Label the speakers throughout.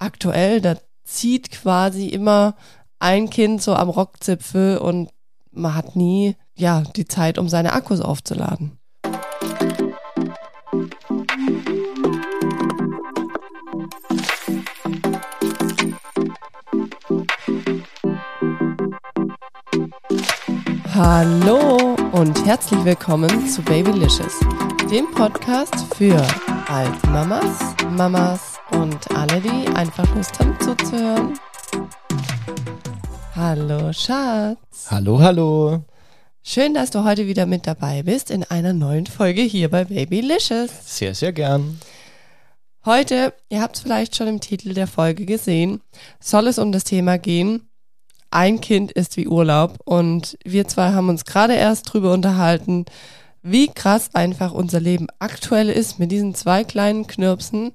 Speaker 1: aktuell, da zieht quasi immer ein Kind so am Rockzipfel und man hat nie, ja, die Zeit, um seine Akkus aufzuladen. Hallo und herzlich willkommen zu Babylicious, dem Podcast für Altmamas, Mamas und alle, die einfach Lust haben zuzuhören. Hallo Schatz.
Speaker 2: Hallo, hallo.
Speaker 1: Schön, dass du heute wieder mit dabei bist in einer neuen Folge hier bei Babylicious.
Speaker 2: Sehr, sehr gern.
Speaker 1: Heute, ihr habt es vielleicht schon im Titel der Folge gesehen, soll es um das Thema gehen, ein Kind ist wie Urlaub. Und wir zwei haben uns gerade erst drüber unterhalten, wie krass einfach unser Leben aktuell ist mit diesen zwei kleinen Knirpsen.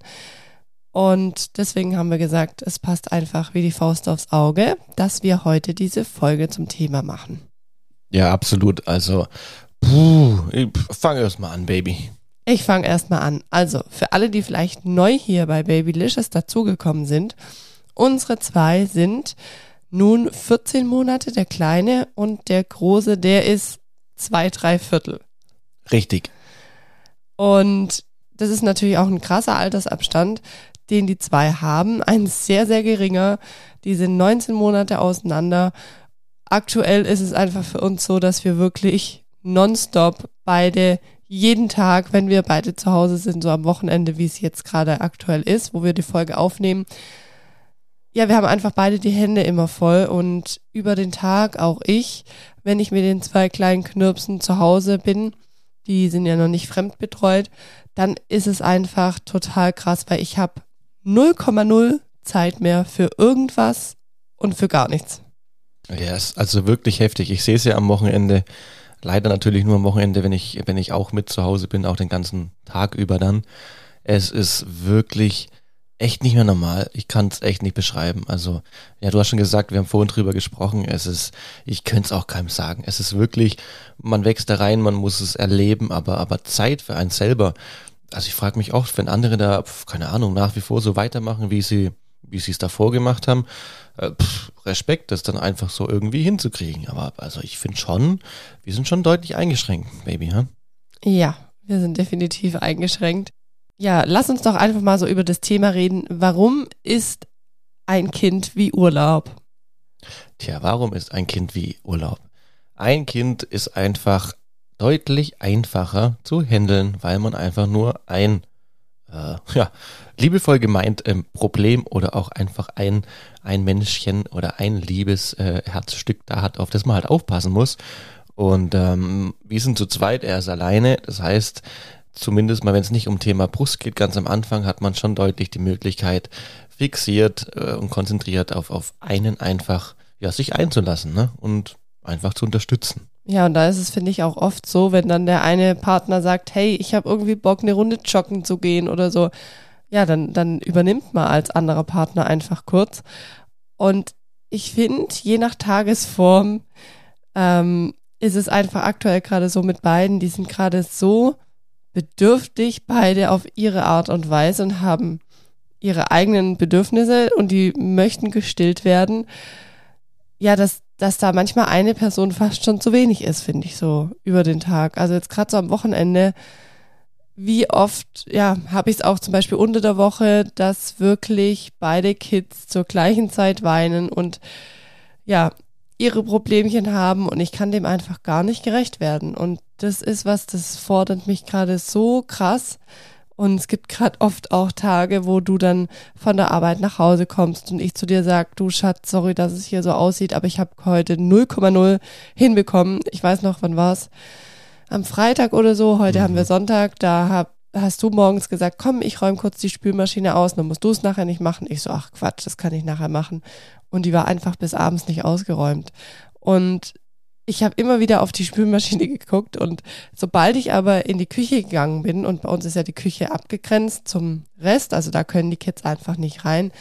Speaker 1: Und deswegen haben wir gesagt, es passt einfach wie die Faust aufs Auge, dass wir heute diese Folge zum Thema machen.
Speaker 2: Ja, absolut. Also, puh, ich fange erst mal an, Baby.
Speaker 1: Ich fange erstmal an. Also, für alle, die vielleicht neu hier bei Babylicious dazugekommen sind, unsere zwei sind nun 14 Monate, der kleine und der große, der ist zwei, drei Viertel.
Speaker 2: Richtig.
Speaker 1: Und das ist natürlich auch ein krasser Altersabstand, den die zwei haben. Ein sehr, sehr geringer. Die sind 19 Monate auseinander. Aktuell ist es einfach für uns so, dass wir wirklich nonstop beide jeden Tag, wenn wir beide zu Hause sind, so am Wochenende, wie es jetzt gerade aktuell ist, wo wir die Folge aufnehmen, ja, wir haben einfach beide die Hände immer voll und über den Tag auch ich, wenn ich mit den zwei kleinen Knirpsen zu Hause bin, die sind ja noch nicht fremdbetreut, dann ist es einfach total krass, weil ich habe 0,0 Zeit mehr für irgendwas und für gar nichts.
Speaker 2: Ja, ist also wirklich heftig. Ich sehe es ja am Wochenende, leider natürlich nur am Wochenende, wenn ich, wenn ich auch mit zu Hause bin, auch den ganzen Tag über dann. Es ist wirklich echt nicht mehr normal. Ich kann es echt nicht beschreiben. Also, ja, du hast schon gesagt, wir haben vorhin drüber gesprochen. Es ist, ich könnte es auch keinem sagen. Es ist wirklich, man wächst da rein, man muss es erleben, aber, aber Zeit für einen selber. Also ich frage mich oft, wenn andere da, keine Ahnung, nach wie vor so weitermachen, wie sie, wie sie es davor gemacht haben, äh, pff, Respekt, das dann einfach so irgendwie hinzukriegen. Aber also ich finde schon, wir sind schon deutlich eingeschränkt, Baby, ha?
Speaker 1: Ja, wir sind definitiv eingeschränkt. Ja, lass uns doch einfach mal so über das Thema reden. Warum ist ein Kind wie Urlaub?
Speaker 2: Tja, warum ist ein Kind wie Urlaub? Ein Kind ist einfach deutlich einfacher zu handeln, weil man einfach nur ein, äh, ja, liebevoll gemeint ähm, Problem oder auch einfach ein, ein Männchen oder ein liebes äh, Herzstück da hat, auf das man halt aufpassen muss. Und ähm, wir sind zu zweit, er ist alleine. Das heißt, zumindest mal, wenn es nicht um Thema Brust geht, ganz am Anfang hat man schon deutlich die Möglichkeit, fixiert äh, und konzentriert auf, auf einen einfach, ja, sich einzulassen, ne? Und einfach zu unterstützen.
Speaker 1: Ja, und da ist es, finde ich, auch oft so, wenn dann der eine Partner sagt, hey, ich habe irgendwie Bock, eine Runde joggen zu gehen oder so. Ja, dann, dann übernimmt man als anderer Partner einfach kurz. Und ich finde, je nach Tagesform ähm, ist es einfach aktuell gerade so mit beiden, die sind gerade so bedürftig, beide auf ihre Art und Weise und haben ihre eigenen Bedürfnisse und die möchten gestillt werden. Ja, dass, dass da manchmal eine Person fast schon zu wenig ist, finde ich so über den Tag. Also jetzt gerade so am Wochenende, wie oft, ja, habe ich es auch zum Beispiel unter der Woche, dass wirklich beide Kids zur gleichen Zeit weinen und ja, ihre Problemchen haben und ich kann dem einfach gar nicht gerecht werden. Und das ist was, das fordert mich gerade so krass. Und es gibt gerade oft auch Tage, wo du dann von der Arbeit nach Hause kommst und ich zu dir sag, du Schatz, sorry, dass es hier so aussieht, aber ich habe heute 0,0 hinbekommen. Ich weiß noch, wann war's? Am Freitag oder so, heute mhm. haben wir. Sonntag, da hab, hast du morgens gesagt, komm, ich räume kurz die Spülmaschine aus, dann musst du es nachher nicht machen. Ich so, ach Quatsch, das kann ich nachher machen. Und die war einfach bis abends nicht ausgeräumt. Und ich habe immer wieder auf die Spülmaschine geguckt und sobald ich aber in die Küche gegangen bin und bei uns ist ja die Küche abgegrenzt zum Rest, also da können die Kids einfach nicht rein,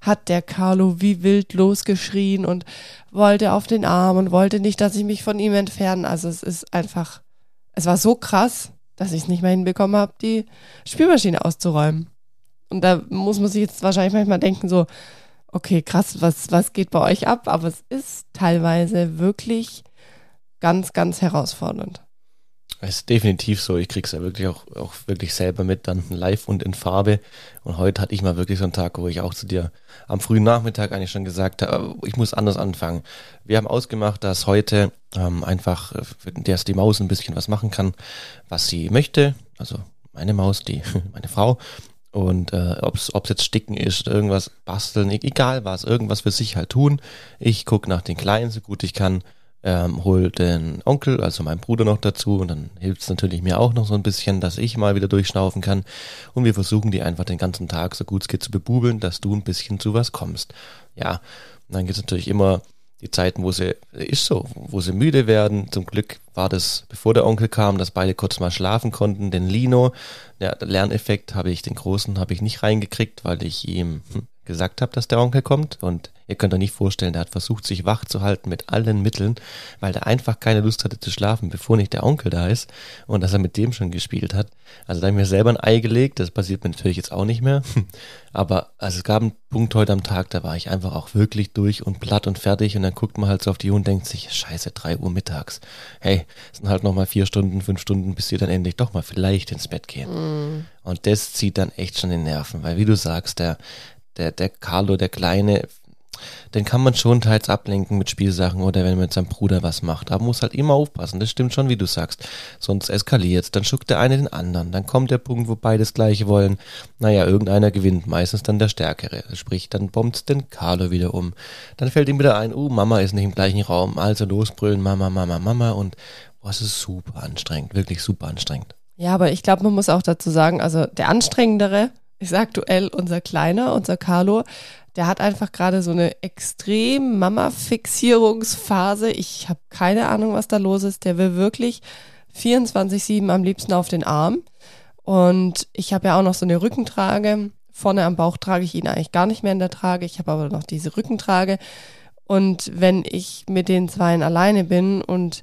Speaker 1: hat der Carlo wie wild losgeschrien und wollte auf den Arm und wollte nicht, dass ich mich von ihm entferne. Also es ist einfach, es war so krass, dass ich es nicht mehr hinbekommen habe, die Spülmaschine auszuräumen. Und da muss man sich jetzt wahrscheinlich manchmal denken, so, okay, krass, was, was geht bei euch ab? Aber es ist teilweise wirklich ganz, ganz herausfordernd.
Speaker 2: Es ist definitiv so. Ich krieg's ja wirklich auch, auch wirklich selber mit, dann live und in Farbe. Und heute hatte ich mal wirklich so einen Tag, wo ich auch zu dir am frühen Nachmittag eigentlich schon gesagt habe, ich muss anders anfangen. Wir haben ausgemacht, dass heute ähm, einfach, dass die Maus ein bisschen was machen kann, was sie möchte. Also meine Maus, die, meine Frau. Und äh, ob es jetzt sticken ist, irgendwas basteln, e-, egal was, irgendwas für sich halt tun. Ich gucke nach den Kleinen, so gut ich kann ähm, hol den Onkel, also meinen Bruder noch dazu und dann hilft es natürlich mir auch noch so ein bisschen, dass ich mal wieder durchschnaufen kann und wir versuchen die einfach den ganzen Tag so gut es geht zu bebubeln, dass du ein bisschen zu was kommst. Ja, und dann gibt es natürlich immer die Zeiten, wo sie, ist so, wo sie müde werden. Zum Glück war das, bevor der Onkel kam, dass beide kurz mal schlafen konnten. Den Lino, der Lerneffekt habe ich, den großen habe ich nicht reingekriegt, weil ich ihm hm, gesagt habe, dass der Onkel kommt. Und ihr könnt euch nicht vorstellen, der hat versucht, sich wach zu halten mit allen Mitteln, weil der einfach keine Lust hatte zu schlafen, bevor nicht der Onkel da ist und dass er mit dem schon gespielt hat. Also da habe ich mir selber ein Ei gelegt, das passiert mir natürlich jetzt auch nicht mehr. Aber also es gab einen Punkt heute am Tag, da war ich einfach auch wirklich durch und platt und fertig und dann guckt man halt so auf die Uhr und denkt sich, scheiße, drei Uhr mittags. Hey, es sind halt nochmal vier Stunden, fünf Stunden, bis sie dann endlich doch mal vielleicht ins Bett gehen. Mm. Und das zieht dann echt schon den Nerven, weil wie du sagst, der, der, der Carlo, der Kleine, den kann man schon teils ablenken mit Spielsachen oder wenn man mit seinem Bruder was macht. Aber muss halt immer aufpassen. Das stimmt schon, wie du sagst. Sonst eskaliert Dann schuckt der eine den anderen. Dann kommt der Punkt, wo beide das Gleiche wollen. Naja, irgendeiner gewinnt. Meistens dann der Stärkere. Sprich, dann bombt den Carlo wieder um. Dann fällt ihm wieder ein, oh, Mama ist nicht im gleichen Raum. Also losbrüllen, Mama, Mama, Mama. Und boah, es ist super anstrengend. Wirklich super anstrengend.
Speaker 1: Ja, aber ich glaube, man muss auch dazu sagen, also der anstrengendere ist aktuell unser Kleiner, unser Carlo. Der hat einfach gerade so eine extrem Mama-Fixierungsphase. Ich habe keine Ahnung, was da los ist. Der will wirklich 24-7 am liebsten auf den Arm. Und ich habe ja auch noch so eine Rückentrage. Vorne am Bauch trage ich ihn eigentlich gar nicht mehr in der Trage. Ich habe aber noch diese Rückentrage. Und wenn ich mit den Zweien alleine bin und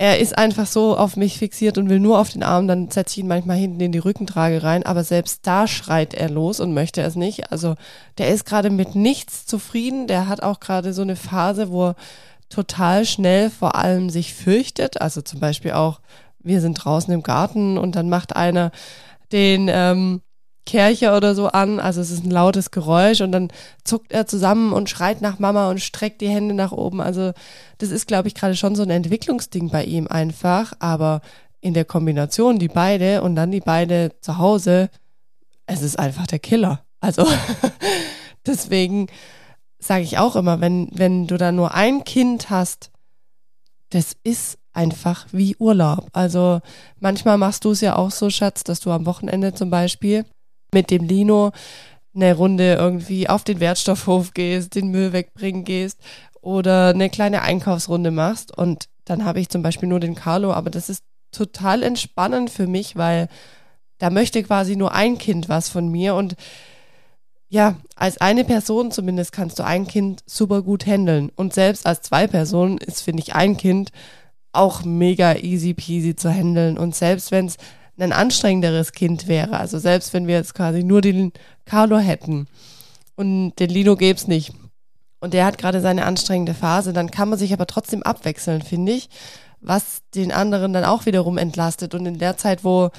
Speaker 1: er ist einfach so auf mich fixiert und will nur auf den Arm, dann setze ich ihn manchmal hinten in die Rückentrage rein, aber selbst da schreit er los und möchte es nicht. Also der ist gerade mit nichts zufrieden, der hat auch gerade so eine Phase, wo er total schnell vor allem sich fürchtet, also zum Beispiel auch, wir sind draußen im Garten und dann macht einer den ähm, Kercher oder so an. Also es ist ein lautes Geräusch und dann zuckt er zusammen und schreit nach Mama und streckt die Hände nach oben. Also das ist, glaube ich, gerade schon so ein Entwicklungsding bei ihm einfach. Aber in der Kombination, die beide und dann die beide zu Hause, es ist einfach der Killer. Also deswegen sage ich auch immer, wenn, wenn du da nur ein Kind hast, das ist einfach wie Urlaub. Also manchmal machst du es ja auch so, Schatz, dass du am Wochenende zum Beispiel mit dem Lino eine Runde irgendwie auf den Wertstoffhof gehst, den Müll wegbringen gehst oder eine kleine Einkaufsrunde machst. Und dann habe ich zum Beispiel nur den Carlo, aber das ist total entspannend für mich, weil da möchte quasi nur ein Kind was von mir und ja, als eine Person zumindest kannst du ein Kind super gut handeln. Und selbst als zwei Personen ist, finde ich, ein Kind auch mega easy peasy zu handeln. Und selbst wenn es ein anstrengenderes Kind wäre. Also selbst wenn wir jetzt quasi nur den Carlo hätten und den Lino gäbe es nicht. Und der hat gerade seine anstrengende Phase, dann kann man sich aber trotzdem abwechseln, finde ich, was den anderen dann auch wiederum entlastet. Und in der Zeit, wo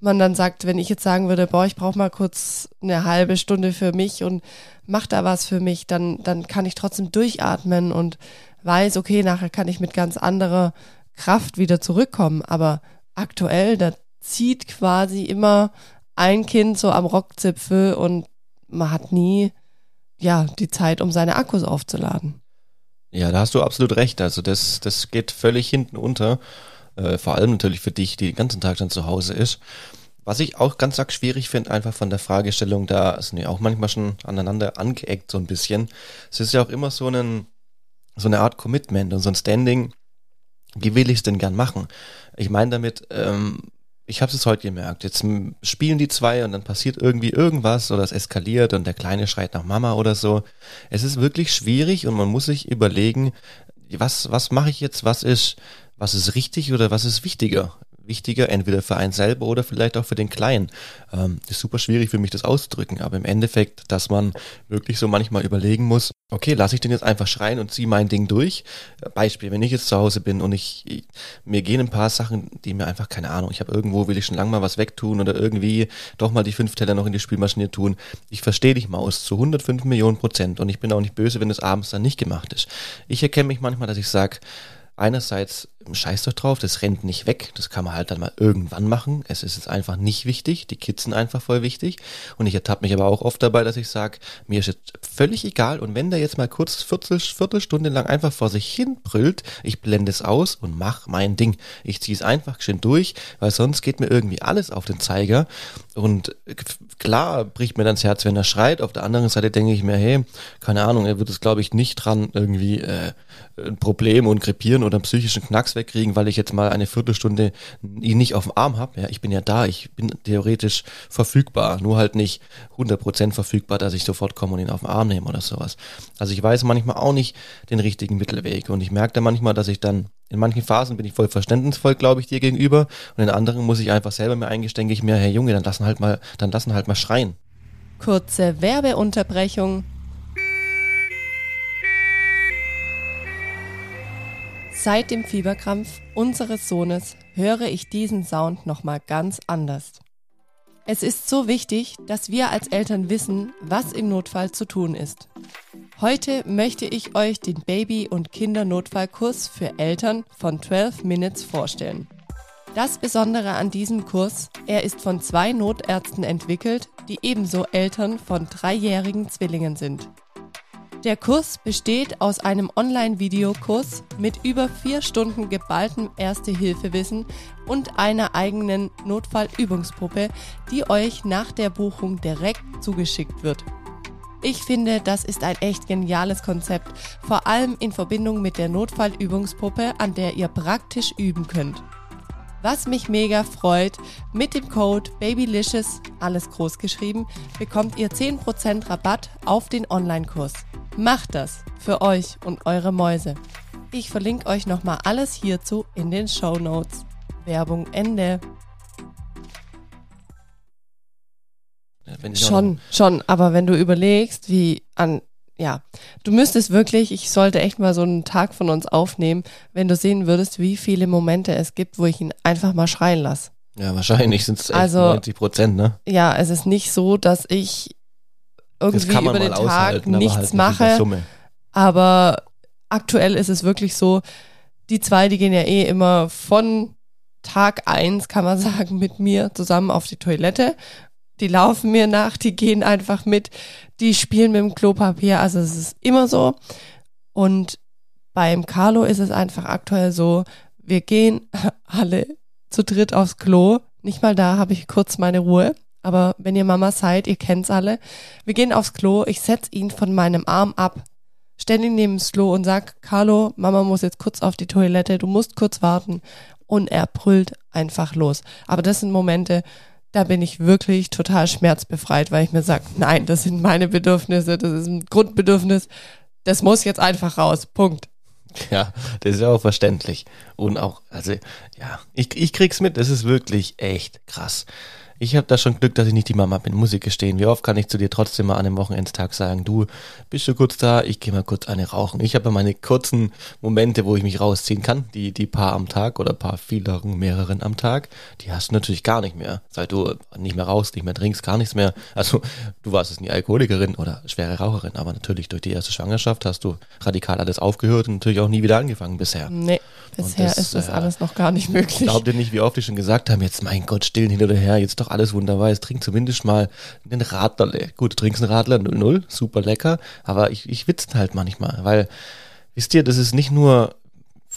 Speaker 1: man dann sagt, wenn ich jetzt sagen würde, boah, ich brauche mal kurz eine halbe Stunde für mich und mach da was für mich, dann, dann kann ich trotzdem durchatmen und weiß, okay, nachher kann ich mit ganz anderer Kraft wieder zurückkommen. Aber aktuell, da zieht quasi immer ein Kind so am Rockzipfel und man hat nie ja die Zeit, um seine Akkus aufzuladen.
Speaker 2: Ja, da hast du absolut recht. Also das, das geht völlig hinten unter. Äh, vor allem natürlich für dich, die den ganzen Tag dann zu Hause ist. Was ich auch ganz arg schwierig finde, einfach von der Fragestellung, da sind ja auch manchmal schon aneinander angeeckt so ein bisschen. Es ist ja auch immer so, einen, so eine Art Commitment und so ein Standing. Wie will ich es denn gern machen? Ich meine damit, ähm, ich habe es heute gemerkt. Jetzt spielen die zwei und dann passiert irgendwie irgendwas oder es eskaliert und der Kleine schreit nach Mama oder so. Es ist wirklich schwierig und man muss sich überlegen, was, was mache ich jetzt, was ist, was ist richtig oder was ist wichtiger? Wichtiger, entweder für einen selber oder vielleicht auch für den Kleinen. Ähm, ist super schwierig für mich, das auszudrücken, aber im Endeffekt, dass man wirklich so manchmal überlegen muss, okay, lasse ich den jetzt einfach schreien und ziehe mein Ding durch. Beispiel, wenn ich jetzt zu Hause bin und ich, ich mir gehen ein paar Sachen, die mir einfach, keine Ahnung, ich habe irgendwo, will ich schon lange mal was wegtun oder irgendwie doch mal die fünf Teller noch in die Spülmaschine tun. Ich verstehe dich, Maus, zu 105 Millionen Prozent und ich bin auch nicht böse, wenn es abends dann nicht gemacht ist. Ich erkenne mich manchmal, dass ich sage, einerseits scheiß doch drauf, das rennt nicht weg, das kann man halt dann mal irgendwann machen. Es ist jetzt einfach nicht wichtig, die Kids sind einfach voll wichtig. Und ich ertappe mich aber auch oft dabei, dass ich sage, mir ist jetzt völlig egal und wenn der jetzt mal kurz Viertel, Viertelstunde lang einfach vor sich hin brüllt, ich blende es aus und mach mein Ding. Ich ziehe es einfach schön durch, weil sonst geht mir irgendwie alles auf den Zeiger. Und klar bricht mir dann das Herz, wenn er schreit. Auf der anderen Seite denke ich mir, hey, keine Ahnung, er wird es glaube ich nicht dran irgendwie äh, ein Problem und krepieren oder einen psychischen Knacks wegkriegen, weil ich jetzt mal eine Viertelstunde ihn nicht auf dem Arm habe. Ja, ich bin ja da, ich bin theoretisch verfügbar, nur halt nicht 100% verfügbar, dass ich sofort komme und ihn auf den Arm nehme oder sowas. Also ich weiß manchmal auch nicht den richtigen Mittelweg und ich merke dann manchmal, dass ich dann in manchen Phasen bin ich voll verständnisvoll, glaube ich, dir gegenüber und in anderen muss ich einfach selber mir eingestehen, ich mir, Herr Junge, dann lassen halt mal, dann lassen halt mal schreien.
Speaker 1: Kurze Werbeunterbrechung. Seit dem Fieberkrampf unseres Sohnes höre ich diesen Sound nochmal ganz anders. Es ist so wichtig, dass wir als Eltern wissen, was im Notfall zu tun ist. Heute möchte ich euch den Baby- und Kindernotfallkurs für Eltern von 12 Minutes vorstellen. Das Besondere an diesem Kurs, er ist von zwei Notärzten entwickelt, die ebenso Eltern von dreijährigen Zwillingen sind. Der Kurs besteht aus einem Online-Videokurs mit über vier Stunden geballtem Erste-Hilfe-Wissen und einer eigenen Notfallübungspuppe, die euch nach der Buchung direkt zugeschickt wird. Ich finde, das ist ein echt geniales Konzept, vor allem in Verbindung mit der Notfallübungspuppe, an der ihr praktisch üben könnt. Was mich mega freut, mit dem Code BABYLICIOUS, alles groß geschrieben, bekommt ihr 10% Rabatt auf den Online-Kurs. Macht das für euch und eure Mäuse. Ich verlinke euch nochmal alles hierzu in den Show Notes. Werbung Ende. Schon, schon, aber wenn du überlegst, wie an, ja, du müsstest wirklich, ich sollte echt mal so einen Tag von uns aufnehmen, wenn du sehen würdest, wie viele Momente es gibt, wo ich ihn einfach mal schreien lasse.
Speaker 2: Ja, wahrscheinlich sind es also, 90 Prozent, ne?
Speaker 1: Ja, es ist nicht so, dass ich irgendwie über den Tag nichts halt mache. Aber aktuell ist es wirklich so, die zwei, die gehen ja eh immer von Tag eins, kann man sagen, mit mir zusammen auf die Toilette. Die laufen mir nach, die gehen einfach mit, die spielen mit dem Klopapier. Also es ist immer so. Und beim Carlo ist es einfach aktuell so, wir gehen alle zu dritt aufs Klo. Nicht mal da habe ich kurz meine Ruhe. Aber wenn ihr Mama seid, ihr kennt's alle. Wir gehen aufs Klo, ich setz ihn von meinem Arm ab, stell ihn neben das Klo und sag, Carlo, Mama muss jetzt kurz auf die Toilette, du musst kurz warten. Und er brüllt einfach los. Aber das sind Momente, da bin ich wirklich total schmerzbefreit, weil ich mir sage, nein, das sind meine Bedürfnisse, das ist ein Grundbedürfnis, das muss jetzt einfach raus. Punkt.
Speaker 2: Ja, das ist ja auch verständlich. Und auch, also, ja, ich, ich krieg's mit, das ist wirklich echt krass. Ich habe da schon Glück, dass ich nicht die Mama bin, muss ich gestehen. Wie oft kann ich zu dir trotzdem mal an einem Wochenendstag sagen, du, bist du kurz da, ich gehe mal kurz eine rauchen. Ich habe meine kurzen Momente, wo ich mich rausziehen kann, die, die paar am Tag oder paar vieleren, mehreren am Tag, die hast du natürlich gar nicht mehr. Seit du nicht mehr raus, nicht mehr trinkst, gar nichts mehr. Also du warst es nie Alkoholikerin oder schwere Raucherin, aber natürlich durch die erste Schwangerschaft hast du radikal alles aufgehört und natürlich auch nie wieder angefangen bisher.
Speaker 1: Nee, bisher das, ist das äh, alles noch gar nicht möglich.
Speaker 2: Glaubt ihr nicht, wie oft die schon gesagt haben, jetzt mein Gott, stillen hin oder her, jetzt doch alles wunderbar. Jetzt trink zumindest mal einen Radlerle. Gut, du trinkst einen Radler 00, super lecker, aber ich, ich witze halt manchmal, weil, wisst ihr, das ist nicht nur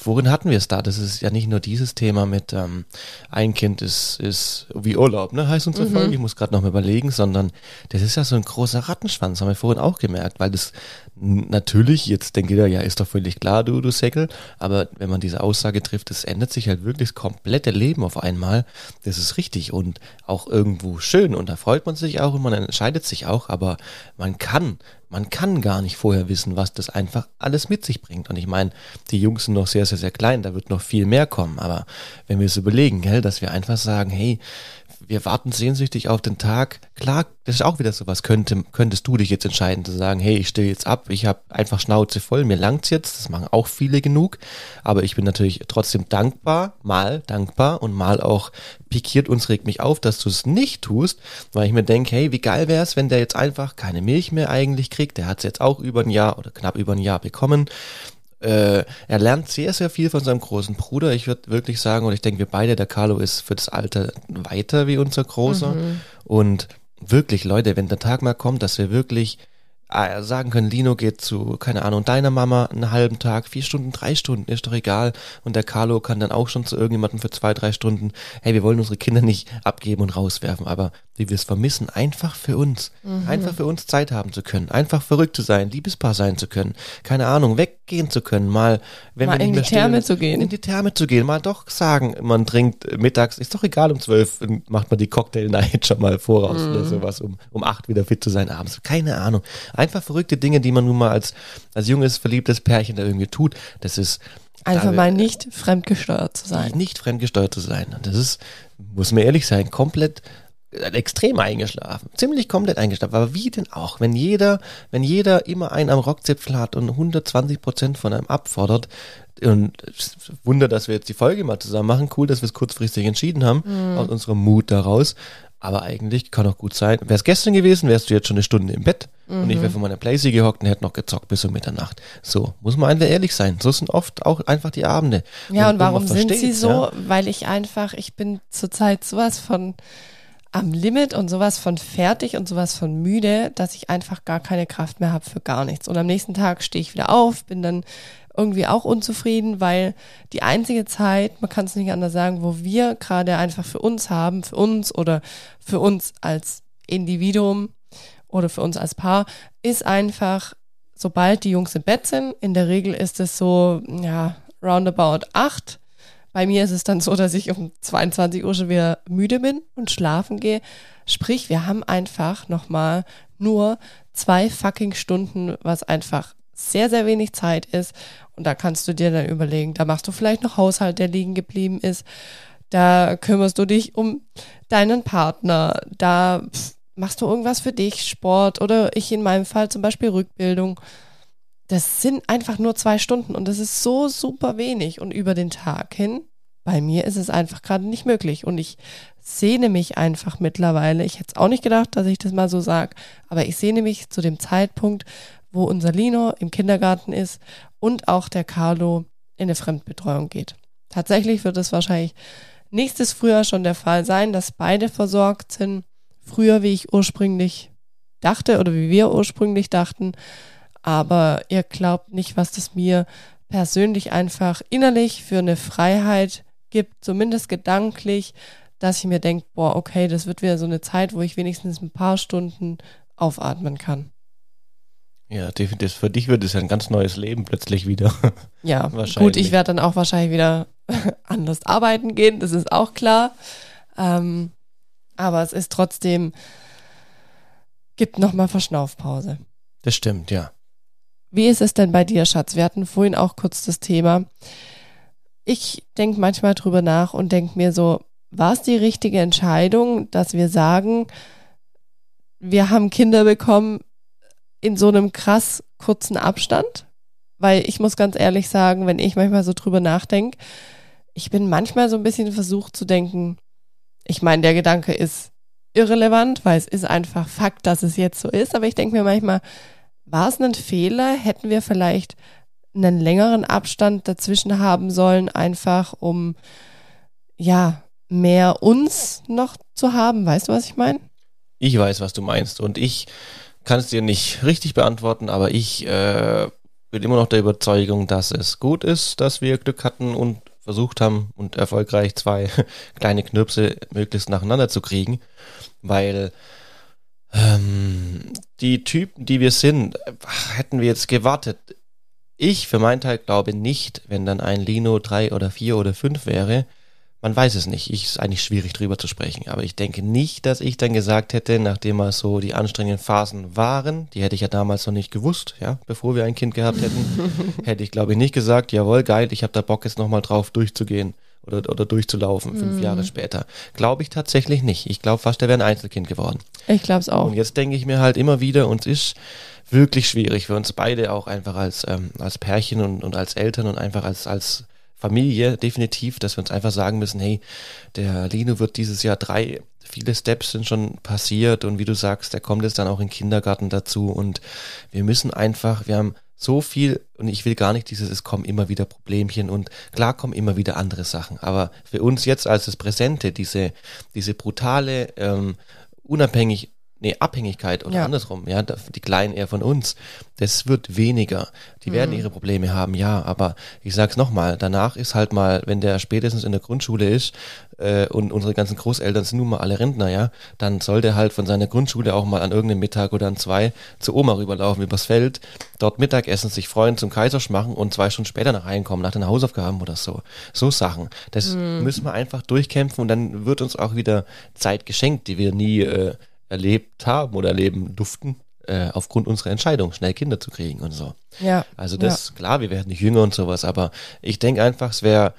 Speaker 2: worin hatten wir es da? Das ist ja nicht nur dieses Thema mit ähm, ein Kind ist, ist wie Urlaub, ne? Heißt unsere mhm. Folge. Ich muss gerade noch mal überlegen, sondern das ist ja so ein großer Rattenschwanz, haben wir vorhin auch gemerkt, weil das natürlich, jetzt denkt jeder, ja, ist doch völlig klar, du, du Säckel, aber wenn man diese Aussage trifft, es ändert sich halt wirklich das komplette Leben auf einmal. Das ist richtig und auch irgendwo schön und da freut man sich auch und man entscheidet sich auch, aber man kann man kann gar nicht vorher wissen, was das einfach alles mit sich bringt. Und ich meine, die Jungs sind noch sehr, sehr, sehr klein, da wird noch viel mehr kommen. Aber wenn wir es überlegen, gell, dass wir einfach sagen, hey, wir warten sehnsüchtig auf den Tag. Klar, das ist auch wieder sowas. Könnte, könntest du dich jetzt entscheiden zu sagen, hey, ich stehe jetzt ab, ich habe einfach Schnauze voll, mir langt's jetzt. Das machen auch viele genug. Aber ich bin natürlich trotzdem dankbar, mal dankbar und mal auch pikiert uns regt mich auf, dass du es nicht tust, weil ich mir denke, hey, wie geil wäre es, wenn der jetzt einfach keine Milch mehr eigentlich kriegt. Der hat es jetzt auch über ein Jahr oder knapp über ein Jahr bekommen äh, er lernt sehr, sehr viel von seinem großen Bruder. Ich würde wirklich sagen, und ich denke, wir beide, der Carlo ist für das Alter weiter wie unser Großer. Mhm. Und wirklich, Leute, wenn der Tag mal kommt, dass wir wirklich äh, sagen können, Lino geht zu, keine Ahnung, deiner Mama einen halben Tag, vier Stunden, drei Stunden, ist doch egal. Und der Carlo kann dann auch schon zu irgendjemandem für zwei, drei Stunden, hey, wir wollen unsere Kinder nicht abgeben und rauswerfen, aber wie wir es vermissen, einfach für uns, mhm. einfach für uns Zeit haben zu können, einfach verrückt zu sein, Liebespaar sein zu können, keine Ahnung, weggehen zu können, mal,
Speaker 1: wenn mal wir in die Therme zu gehen,
Speaker 2: in die Therme zu gehen, mal doch sagen, man trinkt mittags, ist doch egal, um zwölf macht man die Cocktail Night schon mal voraus mhm. oder sowas, um um acht wieder fit zu sein abends, keine Ahnung, einfach verrückte Dinge, die man nun mal als als junges verliebtes Pärchen da irgendwie tut, das ist
Speaker 1: Einfach mal nicht fremdgesteuert zu sein.
Speaker 2: Nicht fremdgesteuert zu sein. Und das ist, muss mir ehrlich sein, komplett extrem eingeschlafen, ziemlich komplett eingeschlafen. Aber wie denn auch, wenn jeder, wenn jeder immer einen am Rockzipfel hat und 120 Prozent von einem abfordert, und Wunder, dass wir jetzt die Folge mal zusammen machen. Cool, dass wir es kurzfristig entschieden haben, mhm. aus unserem Mut daraus. Aber eigentlich kann auch gut sein. Wäre es gestern gewesen, wärst du jetzt schon eine Stunde im Bett mhm. und ich wäre von meiner Playsee gehockt und hätte noch gezockt bis um Mitternacht. So, muss man einfach ehrlich sein. So sind oft auch einfach die Abende.
Speaker 1: Ja, und, und warum sind sie so? Ja? Weil ich einfach, ich bin zurzeit sowas von am Limit und sowas von fertig und sowas von müde, dass ich einfach gar keine Kraft mehr habe für gar nichts. Und am nächsten Tag stehe ich wieder auf, bin dann irgendwie auch unzufrieden, weil die einzige Zeit, man kann es nicht anders sagen, wo wir gerade einfach für uns haben, für uns oder für uns als Individuum oder für uns als Paar, ist einfach, sobald die Jungs im Bett sind, in der Regel ist es so, ja, roundabout acht bei mir ist es dann so, dass ich um 22 Uhr schon wieder müde bin und schlafen gehe. Sprich, wir haben einfach nochmal nur zwei fucking Stunden, was einfach sehr, sehr wenig Zeit ist. Und da kannst du dir dann überlegen, da machst du vielleicht noch Haushalt, der liegen geblieben ist. Da kümmerst du dich um deinen Partner. Da machst du irgendwas für dich, Sport oder ich in meinem Fall zum Beispiel Rückbildung das sind einfach nur zwei Stunden und das ist so super wenig. Und über den Tag hin, bei mir ist es einfach gerade nicht möglich. Und ich sehne mich einfach mittlerweile, ich hätte es auch nicht gedacht, dass ich das mal so sage, aber ich sehne mich zu dem Zeitpunkt, wo unser Lino im Kindergarten ist und auch der Carlo in eine Fremdbetreuung geht. Tatsächlich wird es wahrscheinlich nächstes Frühjahr schon der Fall sein, dass beide versorgt sind. Früher, wie ich ursprünglich dachte oder wie wir ursprünglich dachten aber ihr glaubt nicht, was das mir persönlich einfach innerlich für eine Freiheit gibt, zumindest gedanklich, dass ich mir denke, boah, okay, das wird wieder so eine Zeit, wo ich wenigstens ein paar Stunden aufatmen kann.
Speaker 2: Ja, definitiv. Für dich wird es ja ein ganz neues Leben plötzlich wieder.
Speaker 1: Ja, gut, ich werde dann auch wahrscheinlich wieder anders arbeiten gehen, das ist auch klar. Ähm, aber es ist trotzdem, gibt nochmal Verschnaufpause.
Speaker 2: Das stimmt, ja.
Speaker 1: Wie ist es denn bei dir, Schatz? Wir hatten vorhin auch kurz das Thema. Ich denke manchmal drüber nach und denke mir so, war es die richtige Entscheidung, dass wir sagen, wir haben Kinder bekommen in so einem krass kurzen Abstand? Weil ich muss ganz ehrlich sagen, wenn ich manchmal so drüber nachdenke, ich bin manchmal so ein bisschen versucht zu denken, ich meine, der Gedanke ist irrelevant, weil es ist einfach Fakt, dass es jetzt so ist, aber ich denke mir manchmal, war es ein Fehler? Hätten wir vielleicht einen längeren Abstand dazwischen haben sollen, einfach um ja mehr uns noch zu haben? Weißt du, was ich meine?
Speaker 2: Ich weiß, was du meinst und ich kann es dir nicht richtig beantworten, aber ich äh, bin immer noch der Überzeugung, dass es gut ist, dass wir Glück hatten und versucht haben und erfolgreich zwei kleine Knirpse möglichst nacheinander zu kriegen, weil ähm, die Typen, die wir sind, hätten wir jetzt gewartet. Ich für meinen Teil glaube nicht, wenn dann ein Lino drei oder vier oder fünf wäre, man weiß es nicht. Ich ist eigentlich schwierig drüber zu sprechen. Aber ich denke nicht, dass ich dann gesagt hätte, nachdem mal so die anstrengenden Phasen waren, die hätte ich ja damals noch nicht gewusst, ja, bevor wir ein Kind gehabt hätten, hätte ich glaube ich nicht gesagt, jawohl, geil, ich habe da Bock jetzt nochmal drauf durchzugehen oder, oder durchzulaufen, fünf mm. Jahre später. Glaube ich tatsächlich nicht. Ich glaube fast, er wäre ein Einzelkind geworden.
Speaker 1: Ich glaube es auch.
Speaker 2: Und jetzt denke ich mir halt immer wieder, uns ist wirklich schwierig für uns beide auch einfach als, ähm, als Pärchen und, und als Eltern und einfach als, als Familie definitiv, dass wir uns einfach sagen müssen, hey, der Lino wird dieses Jahr drei, viele Steps sind schon passiert und wie du sagst, der kommt jetzt dann auch in den Kindergarten dazu und wir müssen einfach, wir haben so viel und ich will gar nicht dieses, es kommen immer wieder Problemchen und klar kommen immer wieder andere Sachen, aber für uns jetzt als das Präsente, diese, diese brutale, ähm, unabhängig nee, Abhängigkeit oder ja. andersrum, ja, die Kleinen eher von uns, das wird weniger. Die mhm. werden ihre Probleme haben, ja, aber ich sag's nochmal, danach ist halt mal, wenn der spätestens in der Grundschule ist äh, und unsere ganzen Großeltern sind nun mal alle Rentner, ja, dann soll der halt von seiner Grundschule auch mal an irgendeinem Mittag oder an zwei zu Oma rüberlaufen übers Feld, dort Mittagessen, sich freuen, zum Kaisersch machen und zwei Stunden später nach reinkommen, nach den Hausaufgaben oder so. So Sachen. Das mhm. müssen wir einfach durchkämpfen und dann wird uns auch wieder Zeit geschenkt, die wir nie äh, erlebt haben oder erleben durften, äh, aufgrund unserer Entscheidung, schnell Kinder zu kriegen und so.
Speaker 1: Ja.
Speaker 2: Also das, ja. klar, wir werden nicht jünger und sowas, aber ich denke einfach, es wäre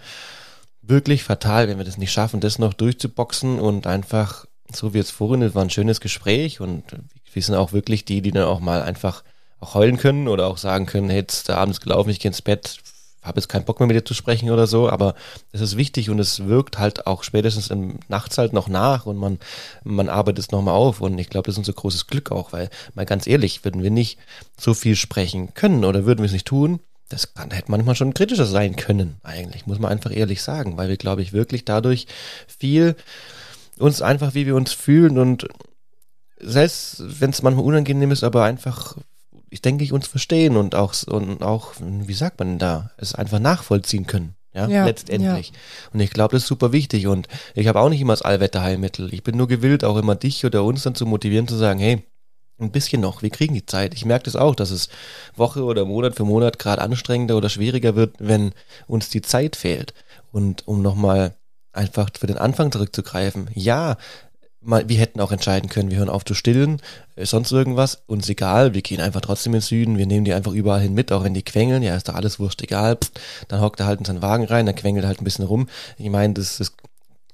Speaker 2: wirklich fatal, wenn wir das nicht schaffen, das noch durchzuboxen und einfach, so wie jetzt vorhin, es war ein schönes Gespräch und wir sind auch wirklich die, die dann auch mal einfach auch heulen können oder auch sagen können, hey, jetzt der Abend ist gelaufen, ich gehe ins Bett, habe jetzt keinen Bock mehr mit dir zu sprechen oder so, aber es ist wichtig und es wirkt halt auch spätestens im Nachts halt noch nach und man, man arbeitet es nochmal auf und ich glaube, das ist unser großes Glück auch, weil mal ganz ehrlich, würden wir nicht so viel sprechen können oder würden wir es nicht tun, das kann, hätte manchmal schon kritischer sein können, eigentlich, muss man einfach ehrlich sagen, weil wir, glaube ich, wirklich dadurch viel uns einfach, wie wir uns fühlen und selbst wenn es manchmal unangenehm ist, aber einfach ich denke ich, uns verstehen und auch, und auch, wie sagt man da, es einfach nachvollziehen können. Ja, ja letztendlich. Ja. Und ich glaube, das ist super wichtig. Und ich habe auch nicht immer das Allwetterheilmittel. Ich bin nur gewillt, auch immer dich oder uns dann zu motivieren, zu sagen, hey, ein bisschen noch, wir kriegen die Zeit. Ich merke das auch, dass es Woche oder Monat für Monat gerade anstrengender oder schwieriger wird, wenn uns die Zeit fehlt. Und um nochmal einfach für den Anfang zurückzugreifen, ja, wir hätten auch entscheiden können, wir hören auf zu stillen, äh, sonst irgendwas, uns egal, wir gehen einfach trotzdem ins Süden, wir nehmen die einfach überall hin mit, auch wenn die quengeln, ja, ist doch alles wurscht, egal, Pff, dann hockt er halt in seinen Wagen rein, dann quengelt er halt ein bisschen rum. Ich meine, das, das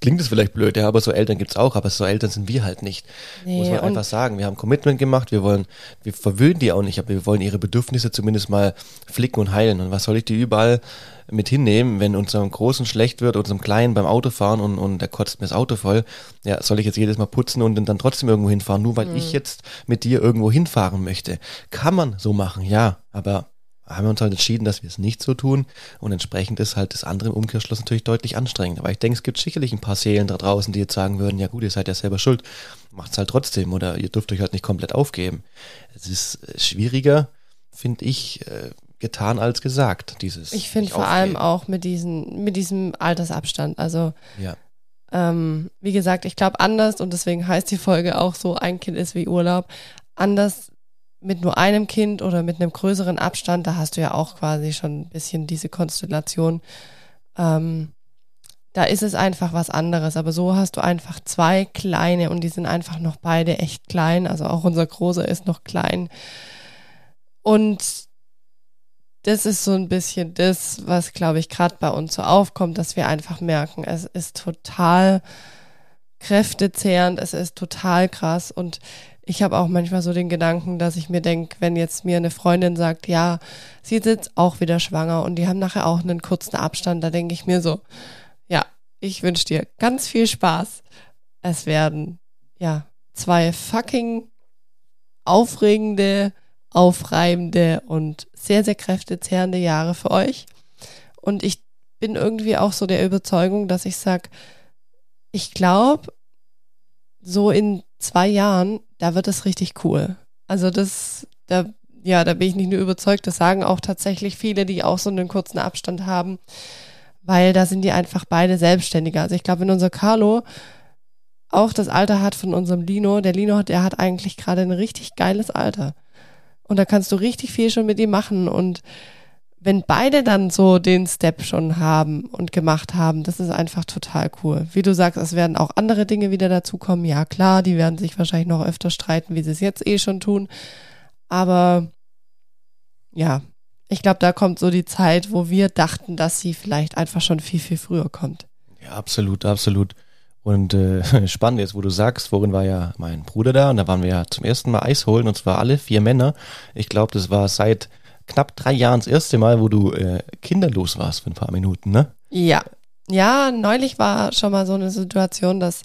Speaker 2: klingt es vielleicht blöd, ja, aber so Eltern gibt's auch, aber so Eltern sind wir halt nicht. Nee, Muss man einfach sagen. Wir haben Commitment gemacht, wir wollen, wir verwöhnen die auch nicht, aber wir wollen ihre Bedürfnisse zumindest mal flicken und heilen. Und was soll ich die überall mit hinnehmen, wenn unserem Großen schlecht wird, unserem Kleinen beim Autofahren und, und der kotzt mir das Auto voll? Ja, soll ich jetzt jedes Mal putzen und dann trotzdem irgendwo hinfahren, nur weil mhm. ich jetzt mit dir irgendwo hinfahren möchte? Kann man so machen, ja, aber haben wir uns halt entschieden, dass wir es nicht so tun und entsprechend ist halt das andere im Umkehrschluss natürlich deutlich anstrengender. Aber ich denke, es gibt sicherlich ein paar Seelen da draußen, die jetzt sagen würden, ja gut, ihr seid ja selber schuld, macht's halt trotzdem oder ihr dürft euch halt nicht komplett aufgeben. Es ist äh, schwieriger, finde ich, äh, getan als gesagt, dieses.
Speaker 1: Ich finde vor allem auch mit diesem, mit diesem Altersabstand. Also
Speaker 2: ja.
Speaker 1: ähm, wie gesagt, ich glaube anders und deswegen heißt die Folge auch so, ein Kind ist wie Urlaub. Anders mit nur einem Kind oder mit einem größeren Abstand, da hast du ja auch quasi schon ein bisschen diese Konstellation. Ähm, da ist es einfach was anderes. Aber so hast du einfach zwei kleine und die sind einfach noch beide echt klein. Also auch unser Großer ist noch klein. Und das ist so ein bisschen das, was, glaube ich, gerade bei uns so aufkommt, dass wir einfach merken, es ist total kräftezehrend, es ist total krass und ich habe auch manchmal so den Gedanken, dass ich mir denke, wenn jetzt mir eine Freundin sagt, ja, sie ist jetzt auch wieder schwanger und die haben nachher auch einen kurzen Abstand, da denke ich mir so, ja, ich wünsche dir ganz viel Spaß. Es werden, ja, zwei fucking aufregende, aufreibende und sehr, sehr kräftezehrende Jahre für euch. Und ich bin irgendwie auch so der Überzeugung, dass ich sage, ich glaube, so in zwei Jahren, da wird es richtig cool. Also das, da, ja, da bin ich nicht nur überzeugt, das sagen auch tatsächlich viele, die auch so einen kurzen Abstand haben, weil da sind die einfach beide selbstständiger. Also ich glaube, wenn unser Carlo auch das Alter hat von unserem Lino, der Lino, der hat eigentlich gerade ein richtig geiles Alter. Und da kannst du richtig viel schon mit ihm machen und wenn beide dann so den Step schon haben und gemacht haben, das ist einfach total cool. Wie du sagst, es werden auch andere Dinge wieder dazukommen. Ja, klar, die werden sich wahrscheinlich noch öfter streiten, wie sie es jetzt eh schon tun. Aber ja, ich glaube, da kommt so die Zeit, wo wir dachten, dass sie vielleicht einfach schon viel, viel früher kommt.
Speaker 2: Ja, absolut, absolut. Und äh, spannend jetzt, wo du sagst, vorhin war ja mein Bruder da und da waren wir ja zum ersten Mal Eis holen und zwar alle vier Männer. Ich glaube, das war seit knapp drei Jahren das erste Mal, wo du äh, kinderlos warst für ein paar Minuten, ne?
Speaker 1: Ja. Ja, neulich war schon mal so eine Situation, dass,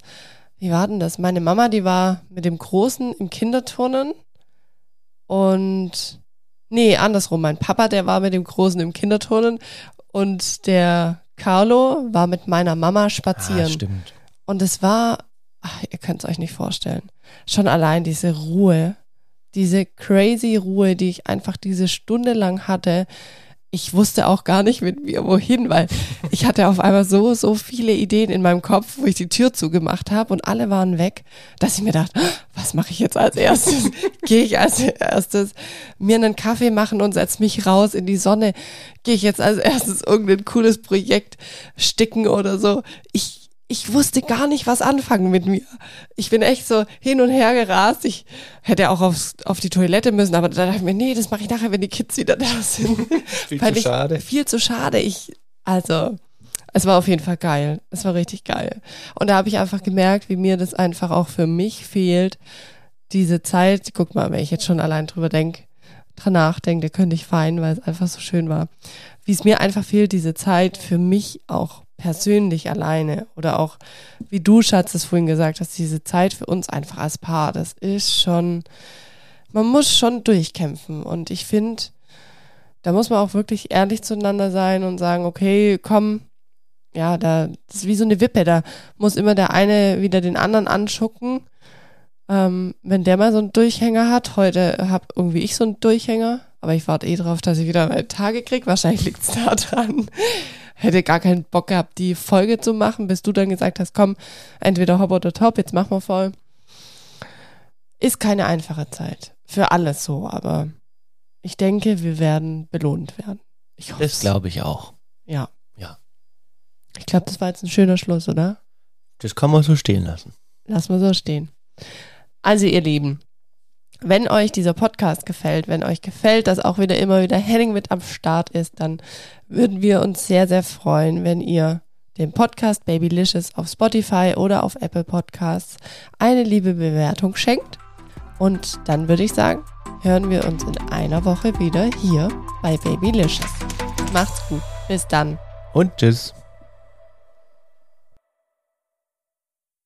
Speaker 1: wie war denn das? Meine Mama, die war mit dem Großen im Kinderturnen und nee, andersrum. Mein Papa, der war mit dem Großen im Kinderturnen und der Carlo war mit meiner Mama spazieren. Ah,
Speaker 2: stimmt.
Speaker 1: Und es war, ach, ihr könnt es euch nicht vorstellen, schon allein diese Ruhe, diese crazy Ruhe, die ich einfach diese Stunde lang hatte. Ich wusste auch gar nicht mit mir wohin, weil ich hatte auf einmal so, so viele Ideen in meinem Kopf, wo ich die Tür zugemacht habe und alle waren weg, dass ich mir dachte, was mache ich jetzt als erstes? Gehe ich als erstes mir einen Kaffee machen und setz mich raus in die Sonne? Gehe ich jetzt als erstes irgendein cooles Projekt sticken oder so? Ich, ich wusste gar nicht, was anfangen mit mir. Ich bin echt so hin und her gerast. Ich hätte auch aufs, auf die Toilette müssen, aber da dachte ich mir, nee, das mache ich nachher, wenn die Kids wieder da sind.
Speaker 2: viel zu ich, schade.
Speaker 1: Viel zu schade. Ich, also, es war auf jeden Fall geil. Es war richtig geil. Und da habe ich einfach gemerkt, wie mir das einfach auch für mich fehlt. Diese Zeit, guck mal, wenn ich jetzt schon allein drüber denke, dran nachdenke, könnte ich fein, weil es einfach so schön war. Wie es mir einfach fehlt, diese Zeit für mich auch persönlich alleine oder auch, wie du, Schatz, es vorhin gesagt hast, diese Zeit für uns einfach als Paar, das ist schon, man muss schon durchkämpfen und ich finde, da muss man auch wirklich ehrlich zueinander sein und sagen, okay, komm, ja, da, das ist wie so eine Wippe, da muss immer der eine wieder den anderen anschucken. Ähm, wenn der mal so einen Durchhänger hat, heute habe irgendwie ich so einen Durchhänger, aber ich warte eh drauf, dass ich wieder meine Tage kriege. Wahrscheinlich liegt es da dran hätte gar keinen Bock gehabt, die Folge zu machen, bis du dann gesagt hast, komm, entweder hopp oder top, jetzt machen wir voll. Ist keine einfache Zeit. Für alles so, aber ich denke, wir werden belohnt werden.
Speaker 2: Ich hoffe. Das glaube ich auch.
Speaker 1: Ja.
Speaker 2: Ja.
Speaker 1: Ich glaube, das war jetzt ein schöner Schluss, oder?
Speaker 2: Das kann man so stehen lassen.
Speaker 1: Lass mal so stehen. Also, ihr Lieben, wenn euch dieser Podcast gefällt, wenn euch gefällt, dass auch wieder immer wieder Henning mit am Start ist, dann würden wir uns sehr, sehr freuen, wenn ihr dem Podcast Babylicious auf Spotify oder auf Apple Podcasts eine liebe Bewertung schenkt. Und dann würde ich sagen, hören wir uns in einer Woche wieder hier bei Babylicious. Macht's gut. Bis dann.
Speaker 2: Und tschüss.